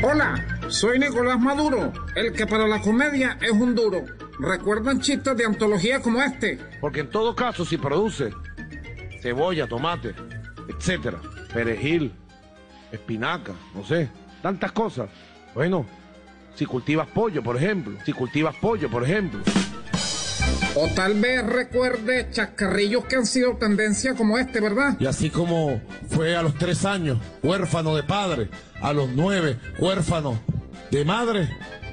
Hola, soy Nicolás Maduro, el que para la comedia es un duro. ¿Recuerdan chistes de antología como este? Porque en todo caso, si produce cebolla, tomate, etcétera, perejil, espinaca, no sé, tantas cosas. Bueno, si cultivas pollo, por ejemplo, si cultivas pollo, por ejemplo. O tal vez recuerde chascarrillos que han sido tendencia como este, ¿verdad? Y así como fue a los tres años huérfano de padre, a los nueve huérfano de madre,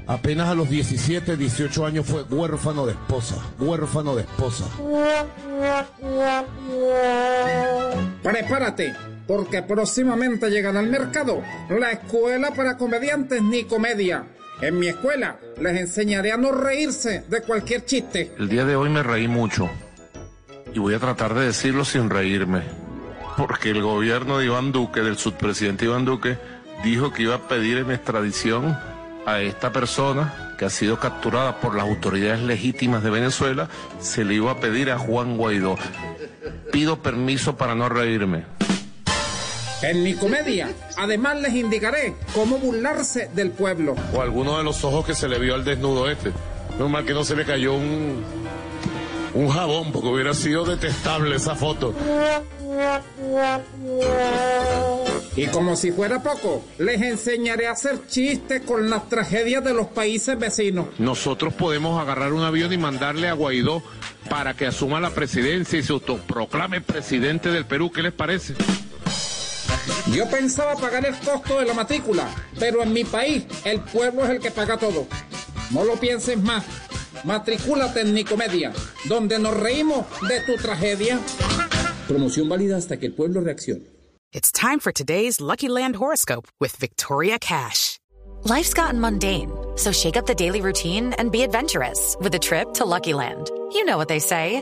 apenas a los 17, 18 años fue huérfano de esposa, huérfano de esposa. Prepárate, porque próximamente llegará al mercado la escuela para comediantes ni comedia. En mi escuela les enseñaré a no reírse de cualquier chiste. El día de hoy me reí mucho y voy a tratar de decirlo sin reírme. Porque el gobierno de Iván Duque, del subpresidente Iván Duque, dijo que iba a pedir en extradición a esta persona que ha sido capturada por las autoridades legítimas de Venezuela, se le iba a pedir a Juan Guaidó. Pido permiso para no reírme. En mi comedia, además les indicaré cómo burlarse del pueblo. O alguno de los ojos que se le vio al desnudo este. No mal que no se le cayó un, un jabón, porque hubiera sido detestable esa foto. Y como si fuera poco, les enseñaré a hacer chistes con las tragedias de los países vecinos. Nosotros podemos agarrar un avión y mandarle a Guaidó para que asuma la presidencia y se autoproclame presidente del Perú. ¿Qué les parece? Yo pensaba pagar el costo de la matrícula, pero en mi país el pueblo es el que paga todo. No lo pienses más. Matricúlate en mi comedia, donde nos reímos de tu tragedia. Promoción válida hasta que el pueblo reaccione. It's time for today's Lucky Land horoscope with Victoria Cash. Life's gotten mundane, so shake up the daily routine and be adventurous with a trip to Lucky Land. You know what they say.